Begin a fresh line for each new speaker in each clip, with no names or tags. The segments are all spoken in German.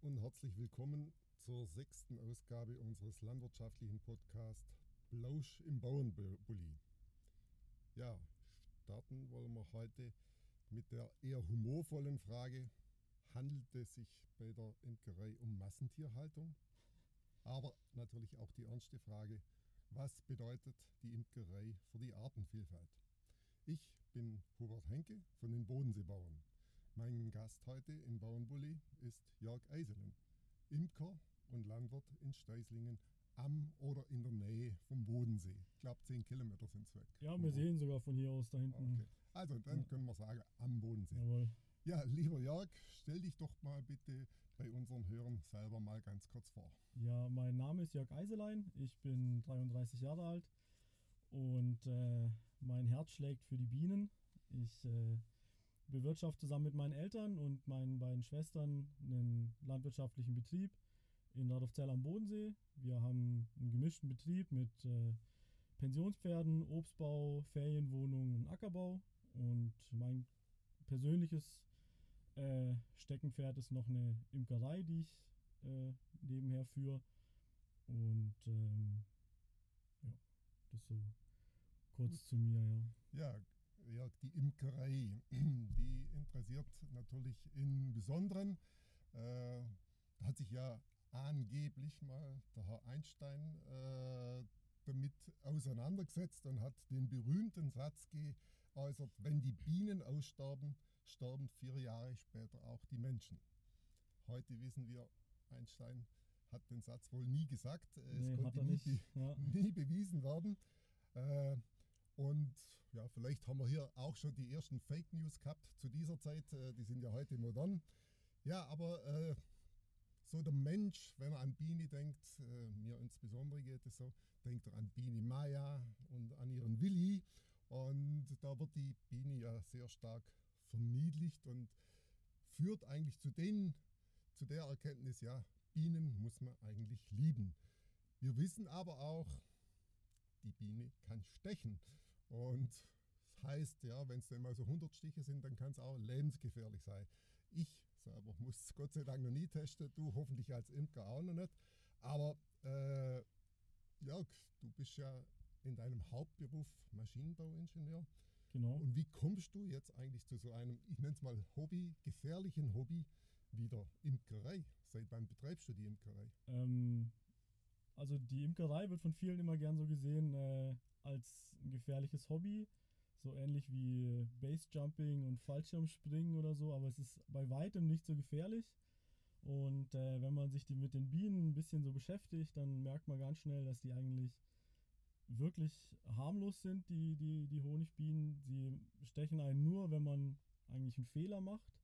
Und herzlich willkommen zur sechsten Ausgabe unseres landwirtschaftlichen Podcasts Blausch im Bauernbully. Ja, starten wollen wir heute mit der eher humorvollen Frage, handelt es sich bei der Imkerei um Massentierhaltung? Aber natürlich auch die ernste Frage, was bedeutet die Imkerei für die Artenvielfalt? Ich bin Hubert Henke von den Bodenseebauern. Mein Gast heute im Bauernbully ist Jörg Eiselen, Imker und Landwirt in Steislingen am oder in der Nähe vom Bodensee. Ich glaube, 10 Kilometer sind es weg.
Ja, wir sehen sogar von hier aus da hinten.
Okay. Also, dann ja. können wir sagen, am Bodensee.
Jawohl.
Ja, lieber Jörg, stell dich doch mal bitte bei unseren Hörern selber mal ganz kurz vor.
Ja, mein Name ist Jörg Eiselein, ich bin 33 Jahre alt und äh, mein Herz schlägt für die Bienen. Ich äh, bewirtschafte zusammen mit meinen Eltern und meinen beiden Schwestern einen landwirtschaftlichen Betrieb in Radolfzell am Bodensee. Wir haben einen gemischten Betrieb mit äh, Pensionspferden, Obstbau, Ferienwohnungen und Ackerbau. Und mein persönliches äh, Steckenpferd ist noch eine Imkerei, die ich äh, nebenher führe. Und ähm, ja, das so kurz Gut. zu mir, ja.
Ja, ja, die Imkerei, die interessiert natürlich im Besonderen. Äh, da hat sich ja angeblich mal der Herr Einstein äh, damit auseinandergesetzt und hat den berühmten Satz geäußert, wenn die Bienen aussterben, sterben vier Jahre später auch die Menschen. Heute wissen wir, Einstein hat den Satz wohl nie gesagt. Es
nee,
konnte nie, be ja. nie, bewiesen werden. Äh, und ja, vielleicht haben wir hier auch schon die ersten Fake News gehabt zu dieser Zeit. Äh, die sind ja heute modern. Ja, aber äh, so der Mensch, wenn er an Bini denkt, äh, mir insbesondere geht es so, denkt er an Bini Maya und an ihren Willi. Und da wird die Bini ja sehr stark verniedlicht und führt eigentlich zu, den, zu der Erkenntnis, ja, Bienen muss man eigentlich lieben. Wir wissen aber auch, die Biene kann stechen. Und das heißt, ja, wenn es dann mal so 100 Stiche sind, dann kann es auch lebensgefährlich sein. Ich selber muss es Gott sei Dank noch nie testen, du hoffentlich als Imker auch noch nicht. Aber äh, Jörg, du bist ja in deinem Hauptberuf Maschinenbauingenieur.
Genau.
Und wie kommst du jetzt eigentlich zu so einem, ich nenne es mal Hobby, gefährlichen Hobby wie der Imkerei? Seit wann betreibst du die Imkerei?
Ähm, also die Imkerei wird von vielen immer gern so gesehen äh, als ein gefährliches Hobby. So ähnlich wie Basejumping und Fallschirmspringen oder so, aber es ist bei weitem nicht so gefährlich. Und äh, wenn man sich die mit den Bienen ein bisschen so beschäftigt, dann merkt man ganz schnell, dass die eigentlich wirklich harmlos sind, die, die, die Honigbienen. Sie stechen einen nur, wenn man eigentlich einen Fehler macht.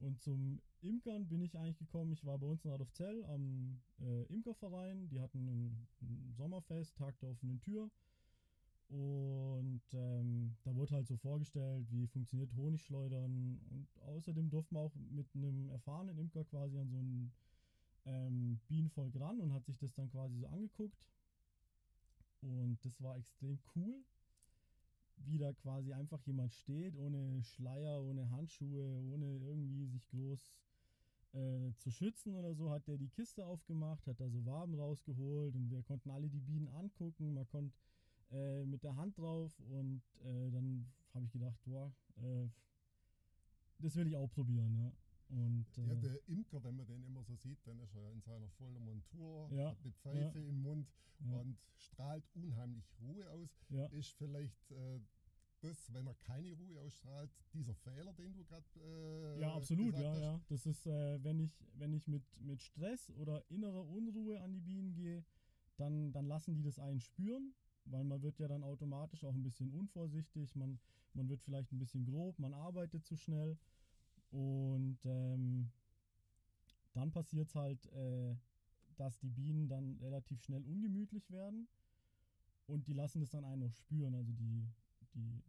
Und zum Imkern bin ich eigentlich gekommen. Ich war bei uns in Radolfzell am äh, Imkerverein. Die hatten ein, ein, Sommerfest, Tag der offenen Tür. Und ähm, da wurde halt so vorgestellt, wie funktioniert Honigschleudern. Und außerdem durfte man auch mit einem erfahrenen Imker quasi an so ein ähm, Bienenvolk ran und hat sich das dann quasi so angeguckt. Und das war extrem cool wie da quasi einfach jemand steht, ohne Schleier, ohne Handschuhe, ohne irgendwie sich groß äh, zu schützen oder so, hat der die Kiste aufgemacht, hat da so Waben rausgeholt und wir konnten alle die Bienen angucken. Man konnte äh, mit der Hand drauf und äh, dann habe ich gedacht, boah, äh, das will ich auch probieren. Ne? Und,
ja, äh, der Imker, wenn man den immer so sieht, dann ist er ja in seiner vollen Montur,
ja,
hat eine Pfeife ja, im Mund ja. und strahlt unheimlich Ruhe aus. Ist vielleicht äh, das, wenn er keine Ruhe ausstrahlt, dieser Fehler, den du gerade äh,
Ja, absolut, ja, hast. ja. Das ist, äh, wenn ich, wenn ich mit, mit Stress oder innerer Unruhe an die Bienen gehe, dann, dann lassen die das einen spüren, weil man wird ja dann automatisch auch ein bisschen unvorsichtig, man, man wird vielleicht ein bisschen grob, man arbeitet zu schnell und ähm, dann passiert es halt, äh, dass die Bienen dann relativ schnell ungemütlich werden und die lassen das dann einen noch spüren. Also die, die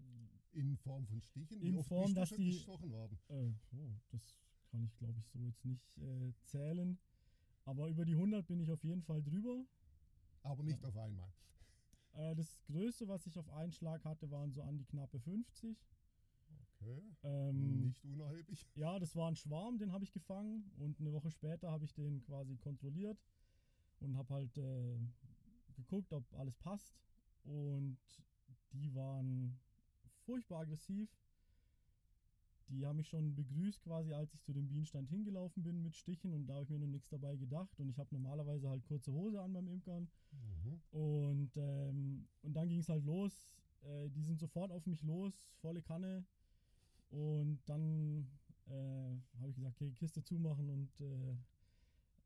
in Form von Stichen,
in Form, dass die
gestochen worden.
Äh, oh, das kann ich glaube ich so jetzt nicht äh, zählen. Aber über die 100 bin ich auf jeden Fall drüber.
Aber nicht ja. auf einmal.
Äh, das Größte, was ich auf einen Schlag hatte, waren so an die knappe 50.
Okay.
Ähm,
Nicht unerheblich.
Ja, das war ein Schwarm, den habe ich gefangen und eine Woche später habe ich den quasi kontrolliert und habe halt äh, geguckt, ob alles passt. Und die waren furchtbar aggressiv. Die haben mich schon begrüßt quasi, als ich zu dem Bienenstand hingelaufen bin mit Stichen und da habe ich mir noch nichts dabei gedacht. Und ich habe normalerweise halt kurze Hose an beim Imkern.
Mhm.
Und, ähm, und dann ging es halt los. Äh, die sind sofort auf mich los, volle Kanne. Und dann äh, habe ich gesagt, okay, Kiste zumachen und äh,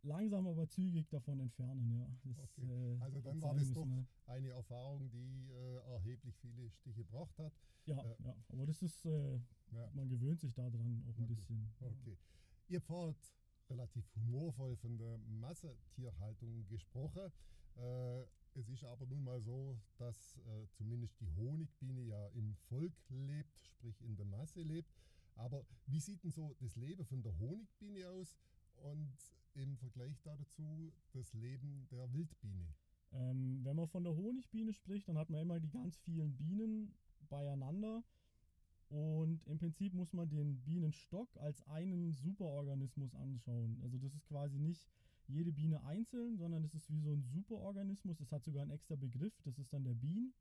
langsam aber zügig davon entfernen. Ja. Das,
Okay.
äh,
Also dann war das
müssen,
doch
ne?
eine Erfahrung, die äh, erheblich viele Stiche gebracht hat.
Ja,
äh,
ja, aber das ist, äh,
Ja.
man gewöhnt sich daran auch ein
gut.
bisschen.
Okay. Ihr habt vorhin relativ humorvoll von der Massetierhaltung gesprochen. Es ist aber nun mal so, dass äh, zumindest die Honigbiene ja im Volk lebt, sprich in der Masse lebt. Aber wie sieht denn so das Leben von der Honigbiene aus und im Vergleich dazu das Leben der Wildbiene?
Ähm, wenn man von der Honigbiene spricht, dann hat man immer die ganz vielen Bienen beieinander. Und im Prinzip muss man den Bienenstock als einen Superorganismus anschauen. Also das ist quasi nicht jede Biene einzeln, sondern es ist wie so ein Superorganismus. Es hat sogar einen extra Begriff, das ist dann der Bien.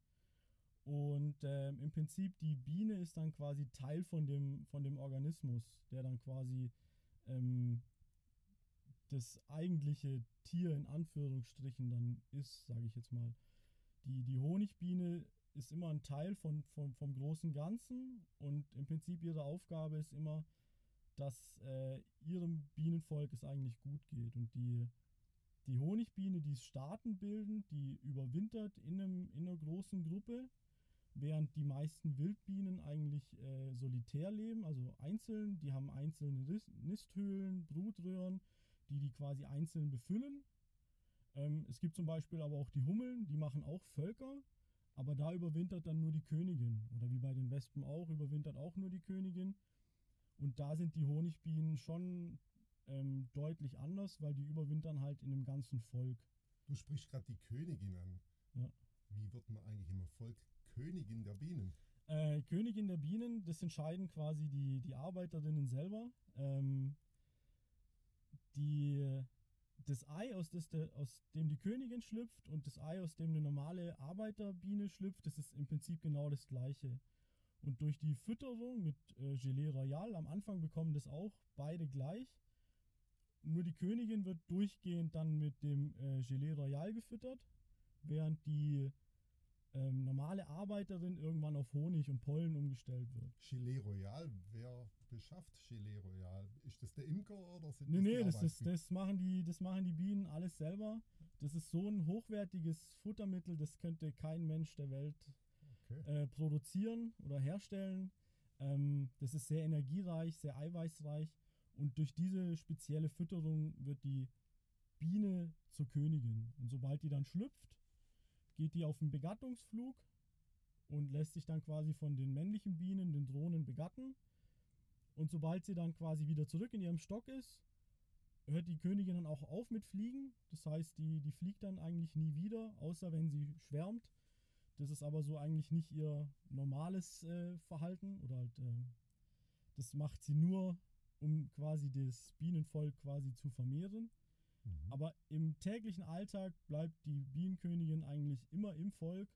Und ähm, im Prinzip die Biene ist dann quasi Teil von dem, von dem Organismus, der dann quasi ähm, das eigentliche Tier in Anführungsstrichen dann ist, sage ich jetzt mal. Die, die Honigbiene ist immer ein Teil von, von, vom großen Ganzen und im Prinzip ihre Aufgabe ist immer, dass äh, ihrem Bienenvolk es eigentlich gut geht. Und die, die Honigbiene, die Staaten bilden, die überwintert in, einem, in einer großen Gruppe, während die meisten Wildbienen eigentlich äh, solitär leben, also einzeln. Die haben einzelne Nisthöhlen, Brutröhren, die die quasi einzeln befüllen. Ähm, es gibt zum Beispiel aber auch die Hummeln, die machen auch Völker, aber da überwintert dann nur die Königin. Oder wie bei den Wespen auch, überwintert auch nur die Königin. Und da sind die Honigbienen schon ähm, deutlich anders, weil die überwintern halt in einem ganzen Volk.
Du sprichst gerade die Königin an.
Ja.
Wie wird man eigentlich im Volk Königin der Bienen?
Äh, Königin der Bienen, das entscheiden quasi die, die Arbeiterinnen selber. Ähm, die, das Ei, aus, das aus dem die Königin schlüpft und das Ei, aus dem eine normale Arbeiterbiene schlüpft, das ist im Prinzip genau das gleiche. Und durch die Fütterung mit äh, Gelee Royal, am Anfang bekommen das auch beide gleich. Nur die Königin wird durchgehend dann mit dem äh, Gelee Royal gefüttert, während die ähm, normale Arbeiterin irgendwann auf Honig und Pollen umgestellt wird.
Gilet Royal, wer beschafft Gilet Royal? Ist das der Imker oder sind
Nee,
das
nee,
die
das, ist, das, machen die, das machen die Bienen alles selber. Das ist so ein hochwertiges Futtermittel, das könnte kein Mensch der Welt
Okay.
äh, produzieren oder herstellen. Ähm, das ist sehr energiereich, sehr eiweißreich und durch diese spezielle Fütterung wird die Biene zur Königin. Und sobald die dann schlüpft, geht die auf einen Begattungsflug und lässt sich dann quasi von den männlichen Bienen, den Drohnen, begatten. Und sobald sie dann quasi wieder zurück in ihrem Stock ist, hört die Königin dann auch auf mit Fliegen. Das heißt, die, die fliegt dann eigentlich nie wieder, außer wenn sie schwärmt. Das ist aber so eigentlich nicht ihr normales äh, Verhalten oder halt, äh, das macht sie nur, um quasi das Bienenvolk quasi zu vermehren.
Mhm.
Aber im täglichen Alltag bleibt die Bienenkönigin eigentlich immer im Volk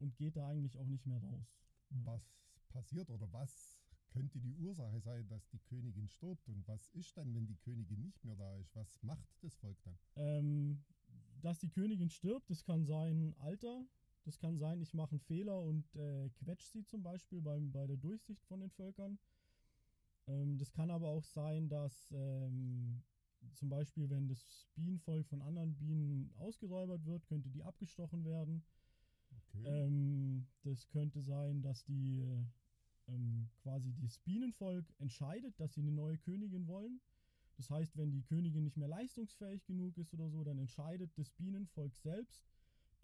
und geht da eigentlich auch nicht mehr raus.
Was passiert oder was könnte die Ursache sein, dass die Königin stirbt? Und was ist dann, wenn die Königin nicht mehr da ist? Was macht das Volk dann?
Ähm, dass die Königin stirbt, das kann sein Alter, das kann sein, ich mache einen Fehler und äh, quetsche sie zum Beispiel beim, bei der Durchsicht von den Völkern. Ähm, das kann aber auch sein, dass ähm, zum Beispiel, wenn das Bienenvolk von anderen Bienen ausgeräubert wird, könnte die abgestochen werden.
Okay.
Ähm, das könnte sein, dass die äh, ähm, quasi das Bienenvolk entscheidet, dass sie eine neue Königin wollen. Das heißt, wenn die Königin nicht mehr leistungsfähig genug ist oder so, dann entscheidet das Bienenvolk selbst,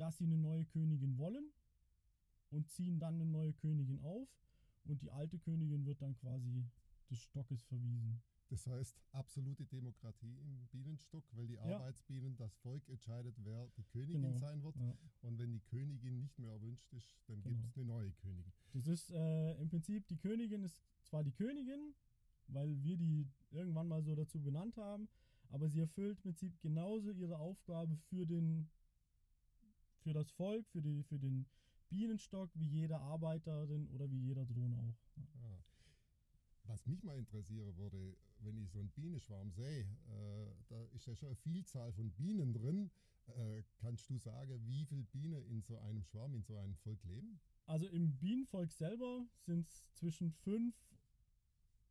dass sie eine neue Königin wollen und ziehen dann eine neue Königin auf und die alte Königin wird dann quasi des Stockes verwiesen.
Das heißt absolute Demokratie im Bienenstock, weil die
Ja.
Arbeitsbienen, das Volk entscheidet, wer die Königin
Genau,
sein wird.
Ja.
Und wenn die Königin nicht mehr erwünscht ist, dann
Genau.
gibt es eine neue Königin.
Das ist äh, im Prinzip, die Königin ist zwar die Königin, weil wir die irgendwann mal so dazu benannt haben, aber sie erfüllt im Prinzip genauso ihre Aufgabe für den für das Volk, für, die, für den Bienenstock, wie jede Arbeiterin oder wie jeder Drohne auch.
Ja. Was mich mal interessieren würde, wenn ich so einen Bienenschwarm sehe, äh, da ist ja schon eine Vielzahl von Bienen drin. Äh, kannst du sagen, wie viele Bienen in so einem Schwarm, in so einem Volk leben?
Also im Bienenvolk selber sind es zwischen 5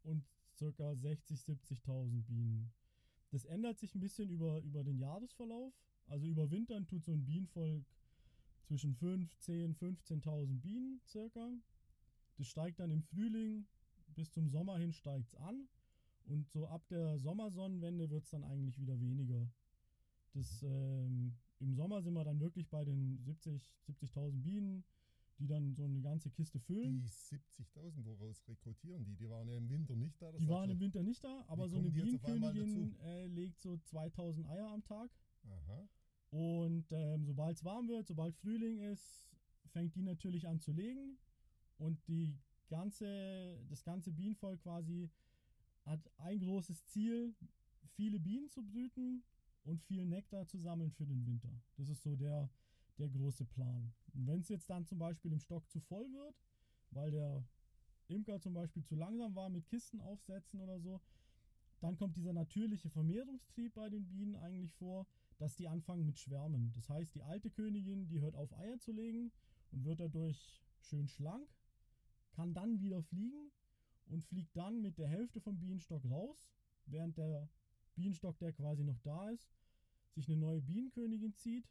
und ca. 60, 70.000 Bienen. Das ändert sich ein bisschen über, über den Jahresverlauf. Also über Wintern tut so ein Bienenvolk zwischen 5, 10, 15.000 Bienen circa. Das steigt dann im Frühling bis zum Sommer hin steigt es an. Und so ab der Sommersonnenwende wird es dann eigentlich wieder weniger. Das, ähm, Im Sommer sind wir dann wirklich bei den 70.000 70 Bienen, die dann so eine ganze Kiste füllen.
Die 70.000, woraus rekrutieren die? Die waren ja im Winter nicht da.
Die waren im Winter nicht da, aber so eine Bienenkönigin äh, legt so 2000 Eier am Tag.
Aha.
Und ähm, sobald es warm wird, sobald Frühling ist, fängt die natürlich an zu legen. Und die ganze, das ganze Bienenvolk quasi hat ein großes Ziel, viele Bienen zu brüten und viel Nektar zu sammeln für den Winter. Das ist so der, der große Plan. Und wenn es jetzt dann zum Beispiel im Stock zu voll wird, weil der Imker zum Beispiel zu langsam war mit Kisten aufsetzen oder so, dann kommt dieser natürliche Vermehrungstrieb bei den Bienen eigentlich vor, dass die anfangen mit Schwärmen. Das heißt, die alte Königin, die hört auf Eier zu legen und wird dadurch schön schlank kann dann wieder fliegen und fliegt dann mit der Hälfte vom Bienenstock raus, während der Bienenstock, der quasi noch da ist, sich eine neue Bienenkönigin zieht.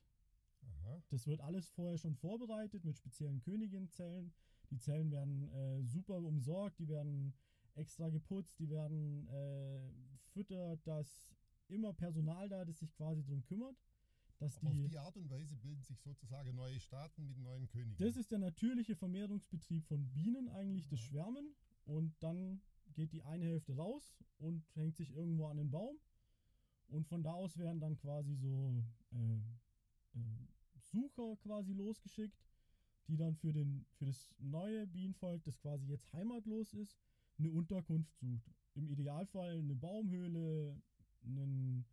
Aha. Das wird alles vorher schon vorbereitet mit speziellen Königinzellen. Die Zellen werden äh, super umsorgt, die werden extra geputzt, die werden äh, füttert, dass immer Personal da, das sich quasi darum kümmert dass
die, auf die Art und Weise bilden sich sozusagen neue Staaten mit neuen Königen.
Das ist der natürliche Vermehrungsbetrieb von Bienen eigentlich, das Schwärmen. Und dann geht die eine Hälfte raus und hängt sich irgendwo an den Baum. Und von da aus werden dann quasi so äh, äh, Sucher quasi losgeschickt, die dann für, den, für das neue Bienenvolk, das quasi jetzt heimatlos ist, eine Unterkunft sucht. Im Idealfall eine Baumhöhle, einen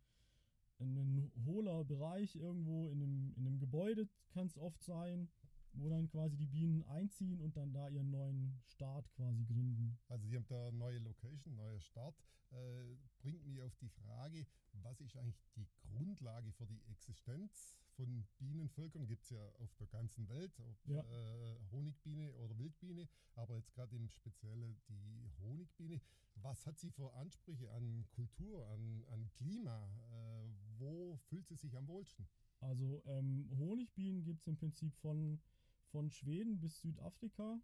ein hohler Bereich irgendwo in einem, in einem Gebäude kann es oft sein, wo dann quasi die Bienen einziehen und dann da ihren neuen Start quasi gründen.
Also Sie haben da neue Location, neuer Start. Äh, bringt mich auf die Frage, was ist eigentlich die Grundlage für die Existenz von Bienenvölkern? Gibt es ja auf der ganzen Welt, ob ja. äh, Honigbiene oder Wildbiene, aber jetzt gerade im Speziellen die Honigbiene. Was hat sie für Ansprüche an Kultur, an, an Klima? Äh, wo fühlt sie sich am wohlsten?
Also ähm, Honigbienen gibt es im Prinzip von, von Schweden bis Südafrika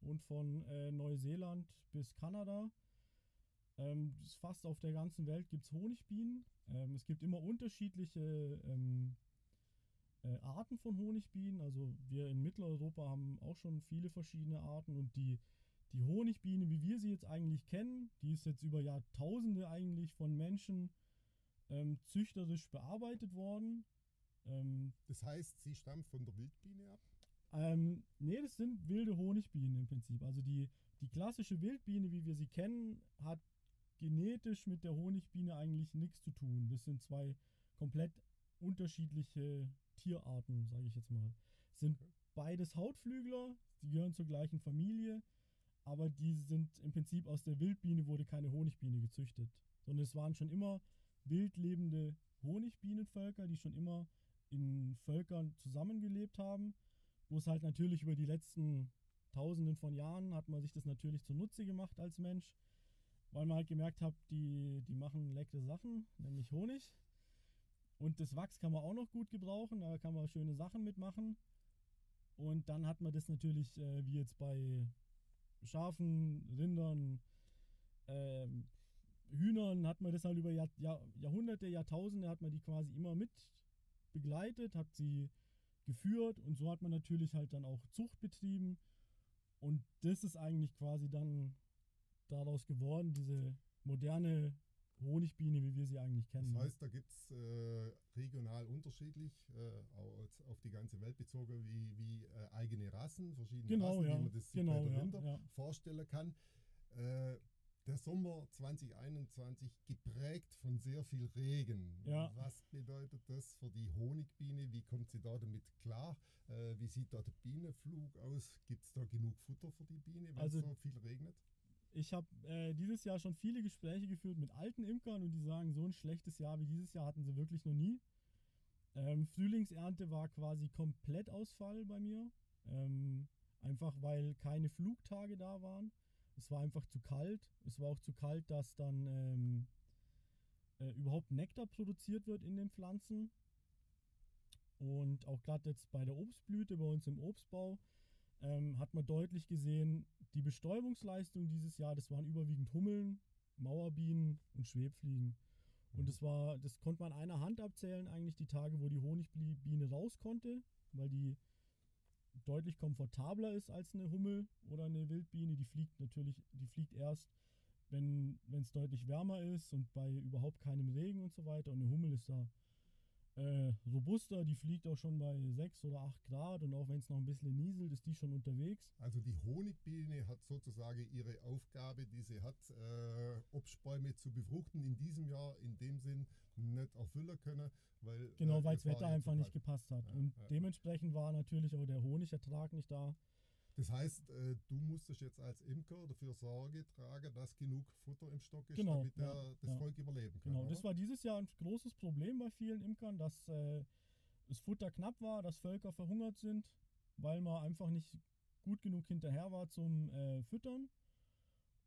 und von äh, Neuseeland bis Kanada. Ähm, fast auf der ganzen Welt gibt es Honigbienen. Ähm, es gibt immer unterschiedliche ähm, äh, Arten von Honigbienen. Also wir in Mitteleuropa haben auch schon viele verschiedene Arten und die, die Honigbiene, wie wir sie jetzt eigentlich kennen, die ist jetzt über Jahrtausende eigentlich von Menschen ähm, züchterisch bearbeitet worden.
Ähm, das heißt, sie stammt von der Wildbiene ab?
Ähm, nee, das sind wilde Honigbienen im Prinzip. Also die, die klassische Wildbiene, wie wir sie kennen, hat genetisch mit der Honigbiene eigentlich nichts zu tun. Das sind zwei komplett unterschiedliche Tierarten, sage ich jetzt mal. Sind okay. beides Hautflügler, die gehören zur gleichen Familie, aber die sind im Prinzip aus der Wildbiene wurde keine Honigbiene gezüchtet, sondern es waren schon immer wildlebende Honigbienenvölker, die schon immer in Völkern zusammengelebt haben. Bloß halt natürlich über die letzten Tausenden von Jahren hat man sich das natürlich zunutze gemacht als Mensch, weil man halt gemerkt hat, die, die machen leckere Sachen, nämlich Honig. Und das Wachs kann man auch noch gut gebrauchen, da kann man schöne Sachen mitmachen. Und dann hat man das natürlich, äh, wie jetzt bei Schafen, Rindern, äh, Hühnern hat man das halt über Jahr, Jahr, Jahrhunderte, Jahrtausende hat man die quasi immer mit begleitet, hat sie geführt und so hat man natürlich halt dann auch Zucht betrieben. Und das ist eigentlich quasi dann daraus geworden, diese moderne Honigbiene, wie wir sie eigentlich kennen.
Das heißt, da gibt es äh, regional unterschiedlich, äh, auf die ganze Welt bezogen, wie, wie äh, eigene Rassen, verschiedene
genau,
Rassen,
ja.
wie man das
genau,
bei der
ja,
Rinder
ja.
vorstellen kann. Äh, der Sommer 2021 geprägt von sehr viel Regen. Was bedeutet das für die Honigbiene? Wie kommt sie da damit klar? Äh, wie sieht da der Bienenflug aus? Gibt es da genug Futter für die Biene, wenn
Also-
es so viel regnet?
Ich habe äh, dieses Jahr schon viele Gespräche geführt mit alten Imkern und die sagen, so ein schlechtes Jahr wie dieses Jahr hatten sie wirklich noch nie. Ähm, Frühlingsernte war quasi komplett Ausfall bei mir. Ähm, einfach weil keine Flugtage da waren. Es war einfach zu kalt. Es war auch zu kalt, dass dann ähm, äh, überhaupt Nektar produziert wird in den Pflanzen. Und auch gerade jetzt bei der Obstblüte bei uns im Obstbau ähm, hat man deutlich gesehen, die Bestäubungsleistung dieses Jahr, das waren überwiegend Hummeln, Mauerbienen und Schwebfliegen. Und das war, das konnte man an einer Hand abzählen, eigentlich die Tage, wo die Honigbiene raus konnte, weil die deutlich komfortabler ist als eine Hummel oder eine Wildbiene. Die fliegt natürlich, die fliegt erst, wenn es deutlich wärmer ist und bei überhaupt keinem Regen und so weiter. Und eine Hummel ist da äh, robuster, die fliegt auch schon bei 6 oder 8 Grad und auch wenn es noch ein bisschen nieselt, ist die schon unterwegs.
Also die Honigbiene hat sozusagen ihre Aufgabe, die sie hat, äh, Obstbäume zu befruchten, in diesem Jahr in dem Sinn nicht erfüllen können, weil
Genau,
äh,
weil das Wetter einfach nicht gepasst hat.
Ja,
und
ja.
dementsprechend war natürlich auch der Honigertrag nicht da.
Das heißt, äh, du musstest jetzt als Imker dafür Sorge tragen, dass genug Futter im Stock ist,
Genau,
damit der,
ja,
das
ja.
Volk überleben kann.
Genau,
oder?
das war dieses Jahr ein großes Problem bei vielen Imkern, dass äh, das Futter knapp war, dass Völker verhungert sind, weil man einfach nicht gut genug hinterher war zum äh, Füttern.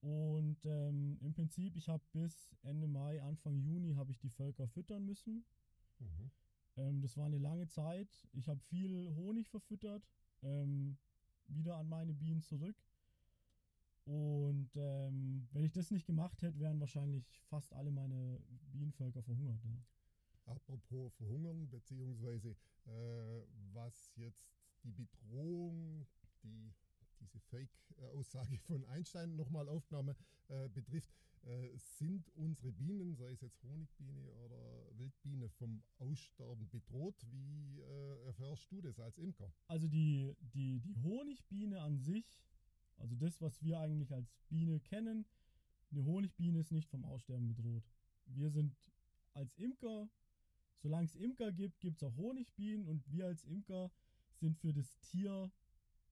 Und ähm, im Prinzip, ich habe bis Ende Mai, Anfang Juni habe ich die Völker füttern müssen.
Mhm.
Ähm, das war eine lange Zeit. Ich habe viel Honig verfüttert, ähm, wieder an meine Bienen zurück. Und ähm, wenn ich das nicht gemacht hätte, wären wahrscheinlich fast alle meine Bienenvölker verhungert. Ja.
Apropos Verhungern, beziehungsweise äh, was jetzt die Bedrohung, die diese Fake-Aussage von Einstein nochmal aufgenommen äh, betrifft, äh, sind unsere Bienen, sei es jetzt Honigbiene oder Wildbiene, vom Aussterben bedroht? Wie äh, erfährst du das als Imker?
Also die, die, die Honigbiene an sich, also das, was wir eigentlich als Biene kennen, eine Honigbiene ist nicht vom Aussterben bedroht. Wir sind als Imker, solange es Imker gibt, gibt es auch Honigbienen und wir als Imker sind für das Tier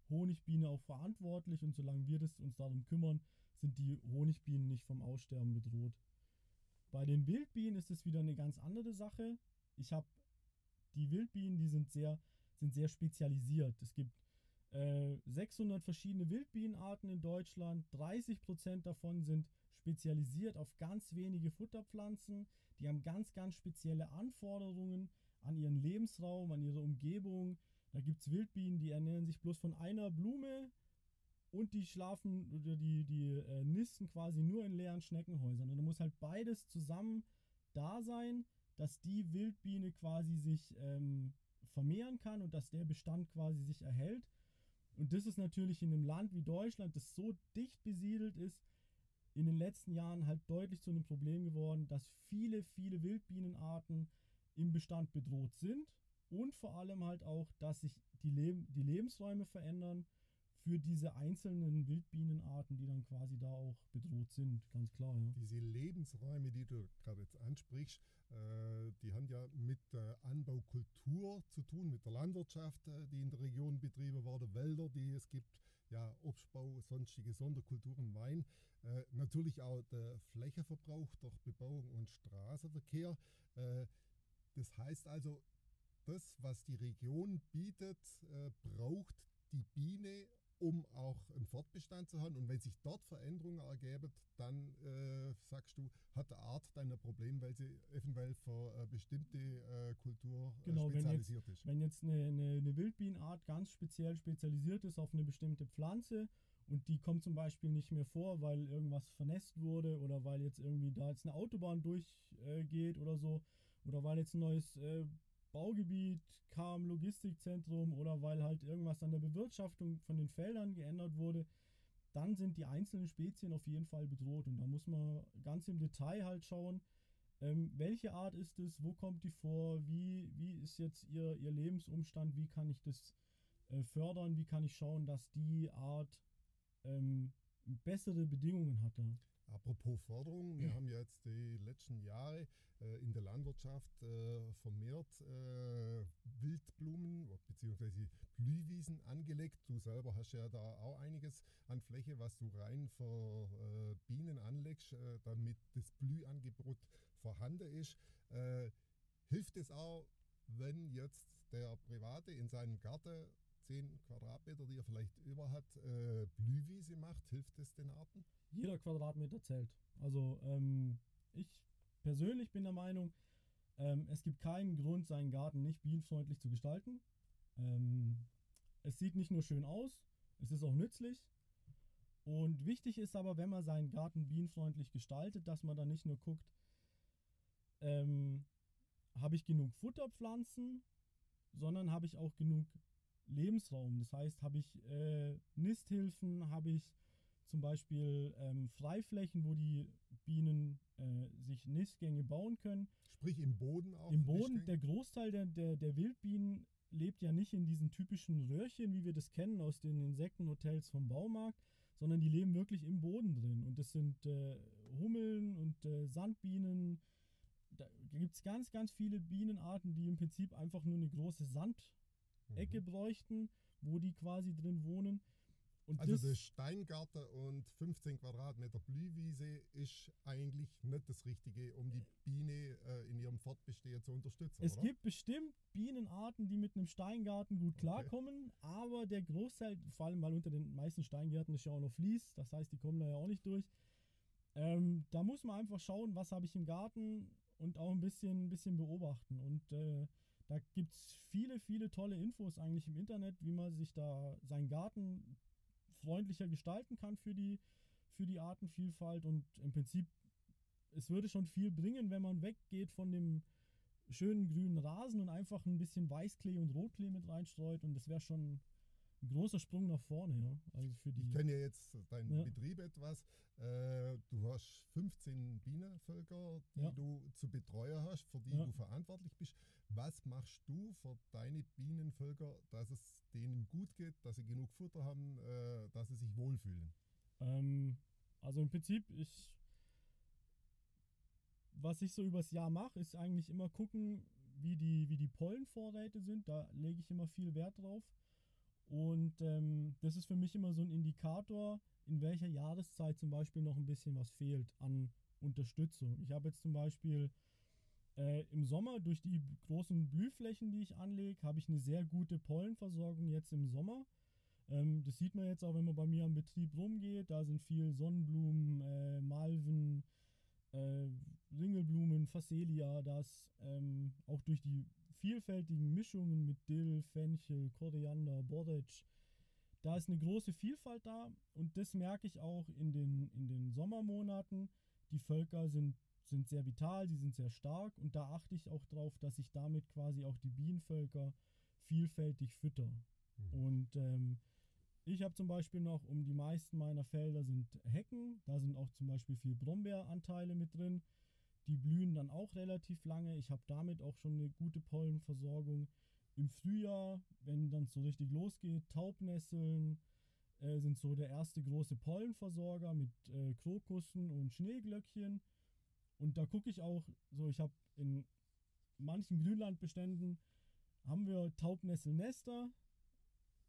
Honigbiene auch verantwortlich und solange wir das, uns darum kümmern, sind die Honigbienen nicht vom Aussterben bedroht. Bei den Wildbienen ist es wieder eine ganz andere Sache. Ich habe die Wildbienen, die sind sehr, sind sehr spezialisiert. Es gibt äh, 600 verschiedene Wildbienenarten in Deutschland. 30% davon sind spezialisiert auf ganz wenige Futterpflanzen. Die haben ganz, ganz spezielle Anforderungen an ihren Lebensraum, an ihre Umgebung. Da gibt es Wildbienen, die ernähren sich bloß von einer Blume und die schlafen oder die, die äh, nisten quasi nur in leeren Schneckenhäusern. Und da muss halt beides zusammen da sein, dass die Wildbiene quasi sich ähm, vermehren kann und dass der Bestand quasi sich erhält. Und das ist natürlich in einem Land wie Deutschland, das so dicht besiedelt ist, in den letzten Jahren halt deutlich zu einem Problem geworden, dass viele, viele Wildbienenarten im Bestand bedroht sind und vor allem halt auch, dass sich die, Leb die Lebensräume verändern für diese einzelnen Wildbienenarten, die dann quasi da auch bedroht sind, ganz klar, ja.
Diese Lebensräume, die du gerade jetzt ansprichst, äh, die haben ja mit der Anbaukultur zu tun, mit der Landwirtschaft, äh, die in der Region betrieben wurde, Wälder, die es gibt, ja, Obstbau, sonstige Sonderkulturen, Wein. Äh, natürlich auch der Flächenverbrauch durch Bebauung und Straßenverkehr. Das heißt also, das, was die Region bietet, braucht die Biene, um auch einen Fortbestand zu haben. Und wenn sich dort Veränderungen ergeben, dann äh, sagst du, hat der Art dann ein Problem, weil sie eventuell für äh, bestimmte äh, Kultur äh,
Genau, wenn jetzt-
spezialisiert ist.
Wenn jetzt eine, eine, eine Wildbienenart ganz speziell spezialisiert ist auf eine bestimmte Pflanze und die kommt zum Beispiel nicht mehr vor, weil irgendwas vernässt wurde oder weil jetzt irgendwie da jetzt eine Autobahn durchgeht äh, oder so oder weil jetzt ein neues äh, Baugebiet kam, Logistikzentrum oder weil halt irgendwas an der Bewirtschaftung von den Feldern geändert wurde, dann sind die einzelnen Spezien auf jeden Fall bedroht und da muss man ganz im Detail halt schauen, ähm, welche Art ist es, wo kommt die vor, wie, wie ist jetzt ihr, ihr Lebensumstand, wie kann ich das äh, fördern, wie kann ich schauen, dass die Art ähm, bessere Bedingungen hatte.
Apropos Förderung, wir haben ja jetzt die letzten Jahre äh, in der Landwirtschaft äh, vermehrt äh, Wildblumen bzw. Blühwiesen angelegt. Du selber hast ja da auch einiges an Fläche, was du rein für äh, Bienen anlegst, äh, damit das Blühangebot vorhanden ist. Äh, hilft es auch, wenn jetzt der Private in seinem Garten 10 Quadratmeter, die er vielleicht über hat, Blühwiese macht? Hilft es den Arten?
jeder Quadratmeter zählt. Also ähm, ich persönlich bin der Meinung, ähm, es gibt keinen Grund, seinen Garten nicht bienenfreundlich zu gestalten. Ähm, es sieht nicht nur schön aus, es ist auch nützlich. Und wichtig ist aber, wenn man seinen Garten bienenfreundlich gestaltet, dass man da nicht nur guckt, ähm, habe ich genug Futterpflanzen, sondern habe ich auch genug Lebensraum. Das heißt, habe ich äh, Nisthilfen, habe ich zum Beispiel ähm, Freiflächen, wo die Bienen äh, sich Nistgänge bauen können.
Sprich im Boden auch?
Im Boden, Nistgänge? der Großteil der, der, der Wildbienen lebt ja nicht in diesen typischen Röhrchen, wie wir das kennen aus den Insektenhotels vom Baumarkt, sondern die leben wirklich im Boden drin. Und das sind äh, Hummeln und äh, Sandbienen. Da gibt es ganz, ganz viele Bienenarten, die im Prinzip einfach nur eine große Sandecke mhm. bräuchten, wo die quasi drin wohnen.
Und also das, das Steingarten und 15 Quadratmeter Blühwiese ist eigentlich nicht das Richtige, um die Biene äh, in ihrem Fortbestehen zu unterstützen.
Es
oder?
gibt bestimmt Bienenarten, die mit einem Steingarten gut klarkommen, okay. aber der Großteil, vor allem weil unter den meisten Steingärten ist ja auch noch Vlies, das heißt, die kommen da ja auch nicht durch. Ähm, da muss man einfach schauen, was habe ich im Garten und auch ein bisschen, ein bisschen beobachten. Und äh, da gibt es viele, viele tolle Infos eigentlich im Internet, wie man sich da seinen Garten freundlicher gestalten kann für die, für die Artenvielfalt. Und im Prinzip, es würde schon viel bringen, wenn man weggeht von dem schönen grünen Rasen und einfach ein bisschen Weißklee und Rotklee mit reinstreut. Und das wäre schon ein großer Sprung nach vorne, ja. Also für die,
ich kenne ja jetzt deinen ja. Betrieb etwas. Äh, du hast 15 Bienenvölker, die ja. du zu betreuen hast, für die du verantwortlich bist. Was machst du für deine Bienenvölker, dass es denen gut geht, dass sie genug Futter haben, äh, dass sie sich wohlfühlen?
Ähm, also im Prinzip, ich was ich so übers Jahr mache, ist eigentlich immer gucken, wie die, wie die Pollenvorräte sind. Da lege ich immer viel Wert drauf. Und ähm, das ist für mich immer so ein Indikator, in welcher Jahreszeit zum Beispiel noch ein bisschen was fehlt an Unterstützung. Ich habe jetzt zum Beispiel äh, im Sommer durch die großen Blühflächen, die ich anlege, habe ich eine sehr gute Pollenversorgung jetzt im Sommer. Ähm, das sieht man jetzt auch, wenn man bei mir am Betrieb rumgeht. Da sind viel Sonnenblumen, äh, Malven, äh, Ringelblumen, Phacelia, das ähm, auch durch die vielfältigen Mischungen mit Dill, Fenchel, Koriander, Borretsch. Da ist eine große Vielfalt da und das merke ich auch in den, in den Sommermonaten. Die Völker sind, sind sehr vital, sie sind sehr stark und da achte ich auch darauf, dass ich damit quasi auch die Bienenvölker vielfältig fütter. Mhm. Und ähm, ich habe zum Beispiel noch, um die meisten meiner Felder sind Hecken, da sind auch zum Beispiel viel Brombeeranteile mit drin. Die blühen dann auch relativ lange. Ich habe damit auch schon eine gute Pollenversorgung. Im Frühjahr, wenn dann so richtig losgeht, Taubnesseln äh, sind so der erste große Pollenversorger mit äh, Krokussen und Schneeglöckchen. Und da gucke ich auch, so ich habe in manchen Grünlandbeständen haben wir Taubnesselnester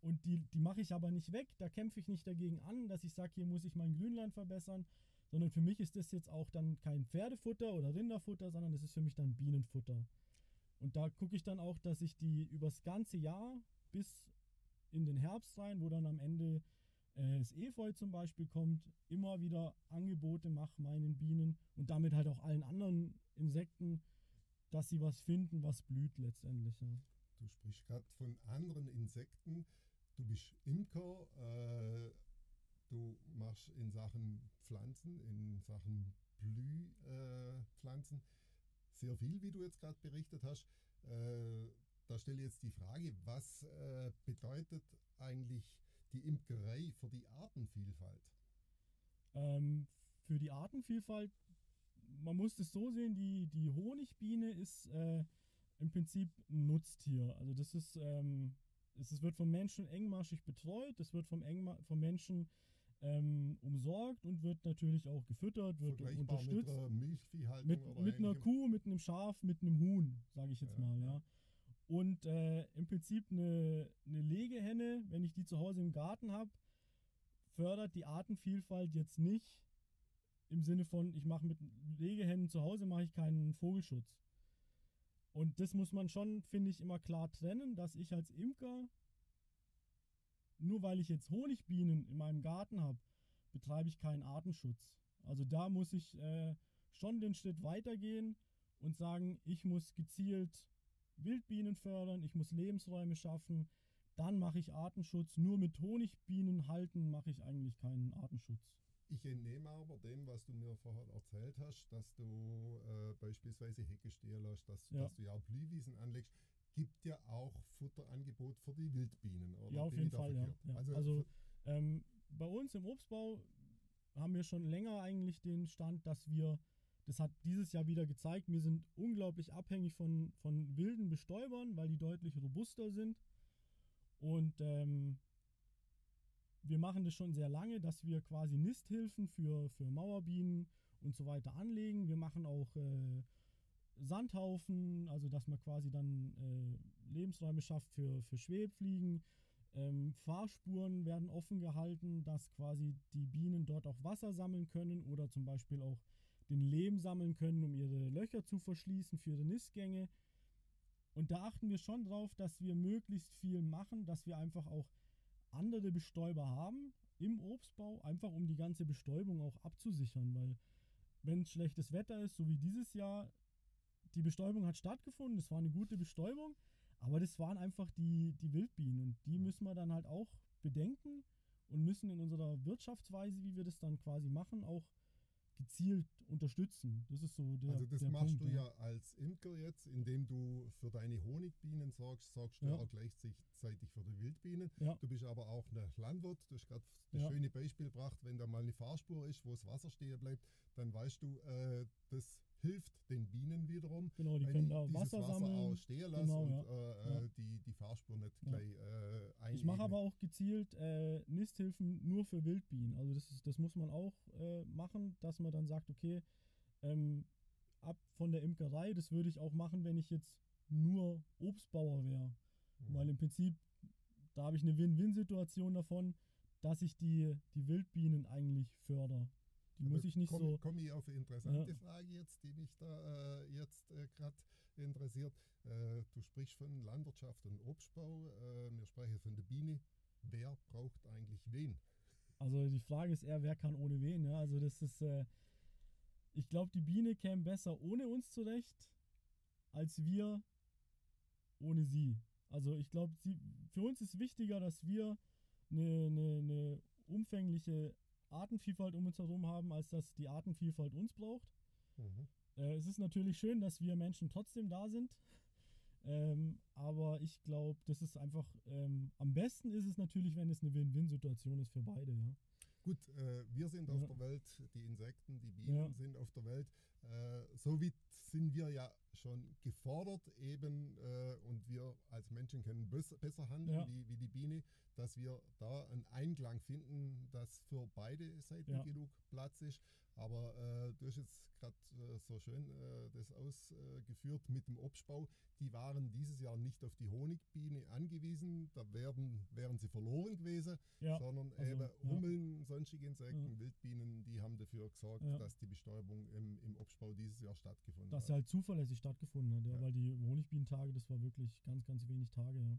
und die, die mache ich aber nicht weg. Da kämpfe ich nicht dagegen an, dass ich sage, hier muss ich mein Grünland verbessern, sondern für mich ist das jetzt auch dann kein Pferdefutter oder Rinderfutter, sondern das ist für mich dann Bienenfutter. Und da gucke ich dann auch, dass ich die übers ganze Jahr bis in den Herbst rein, wo dann am Ende das Efeu zum Beispiel kommt, immer wieder Angebote mache meinen Bienen und damit halt auch allen anderen Insekten, dass sie was finden, was blüht letztendlich. Ja.
Du sprichst gerade von anderen Insekten. Du bist Imker. Äh Du machst in Sachen Pflanzen, in Sachen Blühpflanzen äh, sehr viel, wie du jetzt gerade berichtet hast. Äh, da stelle ich jetzt die Frage, was äh, bedeutet eigentlich die Imkerei für die Artenvielfalt?
Ähm, für die Artenvielfalt, man muss es so sehen, die, die Honigbiene ist äh, im Prinzip ein Nutztier. Also das ist, ähm, es wird vom Menschen engmaschig betreut, es wird vom, Engma vom Menschen ähm, umsorgt und wird natürlich auch gefüttert, wird unterstützt.
mit einer Milchviehhaltung
Mit, mit einer. Kuh, mit einem Schaf, mit einem Huhn, sage ich jetzt
Ja,
mal,
ja.
Und äh, im Prinzip eine, eine Legehenne, wenn ich die zu Hause im Garten habe, fördert die Artenvielfalt jetzt nicht im Sinne von, ich mache mit Legehennen zu Hause mache ich keinen Vogelschutz. Und das muss man schon, finde ich, immer klar trennen, dass ich als Imker, nur weil ich jetzt Honigbienen in meinem Garten habe, betreibe ich keinen Artenschutz. Also da muss ich äh, schon den Schritt weitergehen und sagen, ich muss gezielt Wildbienen fördern, ich muss Lebensräume schaffen, dann mache ich Artenschutz. Nur mit Honigbienen halten mache ich eigentlich keinen Artenschutz.
Ich entnehme aber dem, was du mir vorher erzählt hast, dass du äh, beispielsweise Hecke stehen lässt, dass,
Ja.
dass du ja auch Blühwiesen anlegst, gibt ja auch Futterangebot für die Wildbienen, oder?
Ja, auf
Bin
jeden Fall, ja. ja.
Also,
Also, ähm, bei uns im Obstbau haben wir schon länger eigentlich den Stand, dass wir, das hat dieses Jahr wieder gezeigt, wir sind unglaublich abhängig von, von wilden Bestäubern, weil die deutlich robuster sind. Und ähm, wir machen das schon sehr lange, dass wir quasi Nisthilfen für, für Mauerbienen und so weiter anlegen. Wir machen auch äh, Sandhaufen, also dass man quasi dann äh, Lebensräume schafft für, für Schwebfliegen. Ähm, Fahrspuren werden offen gehalten, dass quasi die Bienen dort auch Wasser sammeln können oder zum Beispiel auch den Lehm sammeln können, um ihre Löcher zu verschließen für ihre Nistgänge. Und da achten wir schon drauf, dass wir möglichst viel machen, dass wir einfach auch andere Bestäuber haben im Obstbau, einfach um die ganze Bestäubung auch abzusichern, weil wenn schlechtes Wetter ist, so wie dieses Jahr, die Bestäubung hat stattgefunden, es war eine gute Bestäubung, aber das waren einfach die, die Wildbienen und die müssen wir dann halt auch bedenken und müssen in unserer Wirtschaftsweise, wie wir das dann quasi machen, auch gezielt unterstützen. Das ist so der
also das
der
machst
Punkt,
du ja als Imker jetzt, indem du für deine Honigbienen sorgst, sorgst du
Ja.
auch gleichzeitig für die Wildbienen.
Ja.
Du bist aber auch ein Landwirt. Du hast gerade das
Ja.
schöne Beispiel gebracht, wenn da mal eine Fahrspur ist, wo das Wasser stehen bleibt, dann weißt du, äh, das hilft den Bienen wiederum.
Genau, die
wenn
können
ich
da Wasser
Wasser
sammeln.
stehen lasse
Genau,
und
ja.
äh,
Ja.
äh, die, die Fahrspur nicht
Ja.
gleich äh,
Ich
einebnen.
mache aber auch gezielt äh, Nisthilfen nur für Wildbienen. Also das, ist, das muss man auch äh, machen, dass man dann sagt, okay, ähm, ab von der Imkerei, das würde ich auch machen, wenn ich jetzt nur Obstbauer wäre.
Mhm.
Weil im Prinzip, da habe ich eine Win-Win-Situation davon, dass ich die, die Wildbienen eigentlich fördere. Die muss ich nicht
komm,
so.
Komme ich auf eine interessante
Ja.
Frage jetzt, die mich da äh, jetzt äh, gerade interessiert. Äh, du sprichst von Landwirtschaft und Obstbau. Äh, wir sprechen von der Biene. Wer braucht eigentlich wen?
Also die Frage ist eher, wer kann ohne wen. Ja? Also das ist, äh, ich glaube, die Biene käme besser ohne uns zurecht, als wir ohne sie. Also ich glaube, für uns ist wichtiger, dass wir eine, eine, eine umfängliche Artenvielfalt um uns herum haben, als dass die Artenvielfalt uns braucht.
Mhm.
Äh, es ist natürlich schön, dass wir Menschen trotzdem da sind. Ähm, aber ich glaube, das ist einfach, ähm, am besten ist es natürlich, wenn es eine Win-Win-Situation ist für beide, ja.
Gut, äh, wir sind auf
Ja.
der Welt, die Insekten, die Bienen
Ja.
sind auf der Welt. Äh, somit sind wir ja schon gefordert, eben, äh, und wir als Menschen können bes besser handeln
Ja.
wie, wie die Biene, dass wir da einen Einklang finden, dass für beide Seiten
Ja.
genug Platz ist. Aber äh, du hast jetzt gerade äh, so schön äh, das ausgeführt mit dem Obstbau. Die waren dieses Jahr nicht auf die Honigbiene angewiesen, da werden, wären sie verloren gewesen
Ja,
sondern
also,
eben
ja.
Hummeln, sonstige Insekten,
Ja.
Wildbienen, die haben dafür gesorgt,
Ja.
dass die Bestäubung im, im Obstbau dieses Jahr stattgefunden
dass
hat.
sie halt zuverlässig stattgefunden hat, ja,
Ja.
weil die Honigbienentage, das war wirklich ganz, ganz wenig Tage, ja.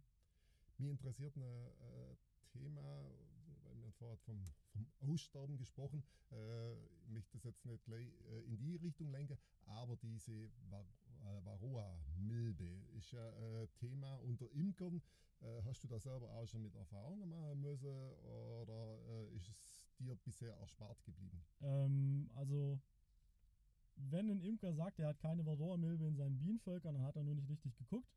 Mich interessiert ein äh, Thema, weil wir vorher vom, vom Aussterben gesprochen, äh, ich möchte das jetzt nicht gleich äh, in die Richtung lenken, aber diese äh, Varroa-Milbe ist ja äh, Thema unter Imkern. Äh, hast du da selber auch schon mit Erfahrungen machen müssen oder äh, ist es dir bisher erspart geblieben?
Ähm, also, wenn ein Imker sagt, er hat keine Varroa-Milbe in seinen Bienenvölkern, dann hat er nur nicht richtig geguckt.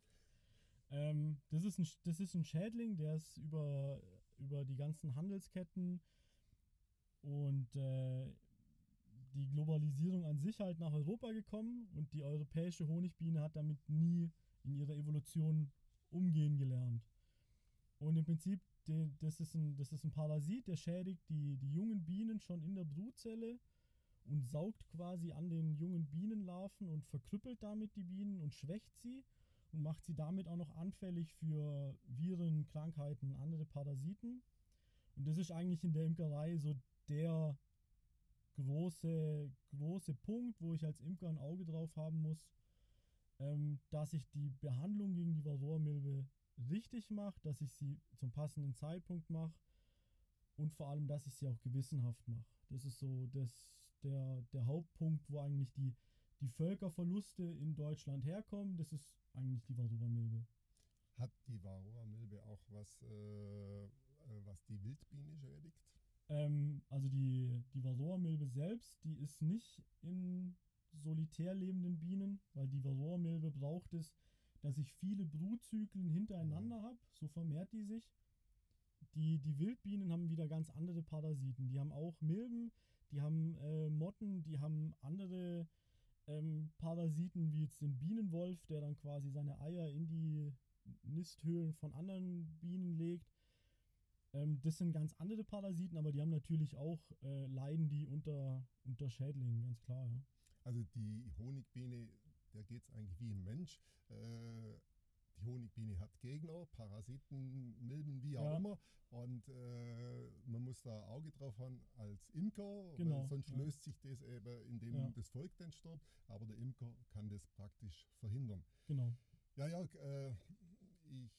Ähm, das, ist ein, das ist ein Schädling, der ist über, über die ganzen Handelsketten und äh, die Globalisierung an sich halt nach Europa gekommen und die europäische Honigbiene hat damit nie in ihrer Evolution umgehen gelernt. Und im Prinzip das, ist ein, das ist ein Parasit, der schädigt die, die jungen Bienen schon in der Brutzelle und saugt quasi an den jungen Bienenlarven und verkrüppelt damit die Bienen und schwächt sie und macht sie damit auch noch anfällig für Viren, Krankheiten, andere Parasiten. Und das ist eigentlich in der Imkerei so der große, große Punkt, wo ich als Imker ein Auge drauf haben muss, ähm, dass ich die Behandlung gegen die Varroamilbe richtig mache, dass ich sie zum passenden Zeitpunkt mache und vor allem, dass ich sie auch gewissenhaft mache. Das ist so das, der, der Hauptpunkt, wo eigentlich die, die Völkerverluste in Deutschland herkommen. Das ist eigentlich die Varroa-Milbe.
Hat die Varroa-Milbe auch was, äh, äh, was die Wildbiene schädigt?
Ähm, also die, die Varroa-Milbe selbst, die ist nicht in solitär lebenden Bienen, weil die Varroa-Milbe braucht es, dass ich viele Brutzyklen hintereinander mhm. habe, so vermehrt die sich. Die, die Wildbienen haben wieder ganz andere Parasiten. Die haben auch Milben, die haben äh, Motten, die haben andere ähm, Parasiten, wie jetzt den Bienenwolf, der dann quasi seine Eier in die Nisthöhlen von anderen Bienen legt. Ähm, das sind ganz andere Parasiten, aber die haben natürlich auch, äh, leiden die unter, unter Schädlingen, ganz klar. Ja.
Also die Honigbiene, der geht es eigentlich wie ein Mensch. Äh, die Honigbiene hat Gegner, Parasiten, Milben, wie auch ja. immer. Und äh, man muss da Auge drauf haben als Imker, genau. sonst ja. löst sich das eben, indem ja. das Volk dann stirbt. Aber der Imker kann das praktisch verhindern.
Genau.
Ja, ja, äh, ich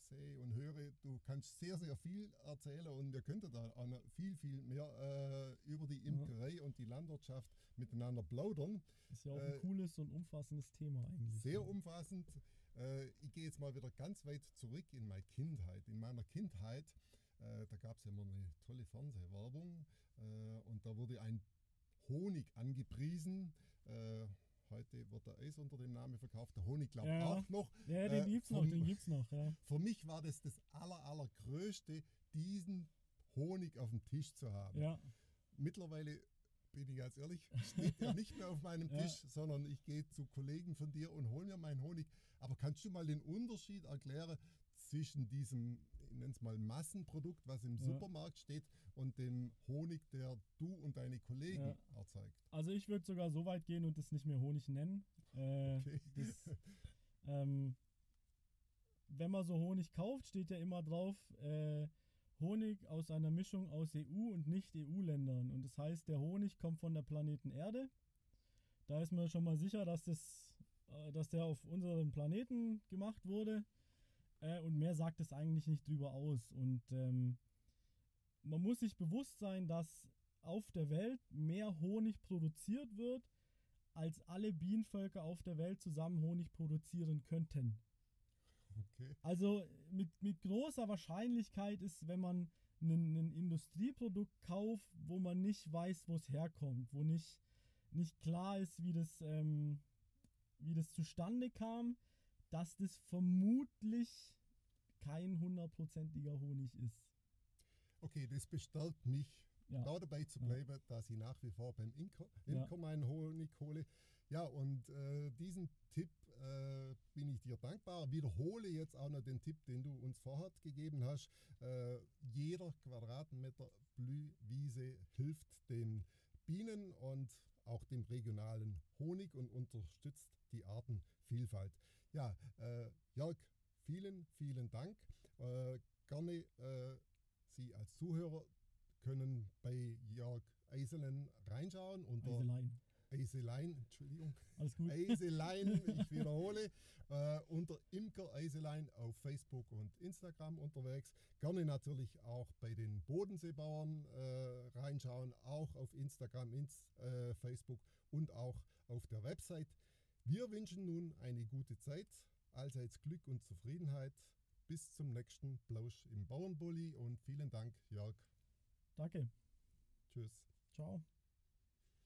sehe und höre, du kannst sehr, sehr viel erzählen und wir könnten da viel, viel mehr äh, über die Imkerei ja. und die Landwirtschaft miteinander plaudern.
Ist ja auch ein äh, cooles und umfassendes Thema eigentlich.
Sehr umfassend. Äh, ich gehe jetzt mal wieder ganz weit zurück in meine Kindheit. In meiner Kindheit, äh, da gab es ja immer eine tolle Fernsehwerbung äh, und da wurde ein Honig angepriesen. Äh, heute wird der Eis unter dem Namen verkauft, der Honig glaubt ja. auch noch.
Ja, den äh, gibt es noch, den gibt's noch. Ja.
Für mich war das das aller, allergrößte, diesen Honig auf dem Tisch zu haben.
Ja.
Mittlerweile bin ich ganz ehrlich, steht der nicht mehr auf meinem Tisch, ja. sondern ich gehe zu Kollegen von dir und hole mir meinen Honig. Aber kannst du mal den Unterschied erklären zwischen diesem, ich nenne es mal Massenprodukt, was im ja. Supermarkt steht, und dem Honig, der du und deine Kollegen ja. erzeugt?
Also ich würde sogar so weit gehen und das nicht mehr Honig nennen. Äh, okay. das, ähm, wenn man so Honig kauft, steht ja immer drauf, äh, Honig aus einer Mischung aus EU- und Nicht-EU-Ländern. Und das heißt, der Honig kommt von der Planeten Erde. Da ist man schon mal sicher, dass, das, äh, dass der auf unserem Planeten gemacht wurde. Äh, und mehr sagt es eigentlich nicht drüber aus. Und ähm, man muss sich bewusst sein, dass auf der Welt mehr Honig produziert wird, als alle Bienenvölker auf der Welt zusammen Honig produzieren könnten.
Okay.
Also mit, mit großer Wahrscheinlichkeit ist, wenn man ein Industrieprodukt kauft, wo man nicht weiß, wo es herkommt, wo nicht, nicht klar ist, wie das, ähm, wie das zustande kam, dass das vermutlich kein hundertprozentiger Honig ist.
Okay, das bestärkt mich, ja. da dabei zu bleiben, ja. dass ich nach wie vor beim Imker ja. meinen Honig hole. Ja, und äh, diesen Tipp äh, bin ich dir dankbar. Wiederhole jetzt auch noch den Tipp, den du uns vorher gegeben hast. Äh, jeder Quadratmeter Blühwiese hilft den Bienen und auch dem regionalen Honig und unterstützt die Artenvielfalt. Ja, äh, Jörg, vielen, vielen Dank. Äh, gerne äh, Sie als Zuhörer können bei Jörg Eiselen reinschauen unter
Eiselein.
Eiselein, Entschuldigung.
Alles gut.
Eiselein, ich wiederhole, äh, unter Imker Eiselein auf Facebook und Instagram unterwegs. Gerne natürlich auch bei den Bodenseebauern äh, reinschauen, auch auf Instagram, ins, äh, Facebook und auch auf der Website. Wir wünschen nun eine gute Zeit, allseits Glück und Zufriedenheit. Bis zum nächsten Plausch im Bauernbully und vielen Dank, Jörg.
Danke.
Tschüss.
Ciao.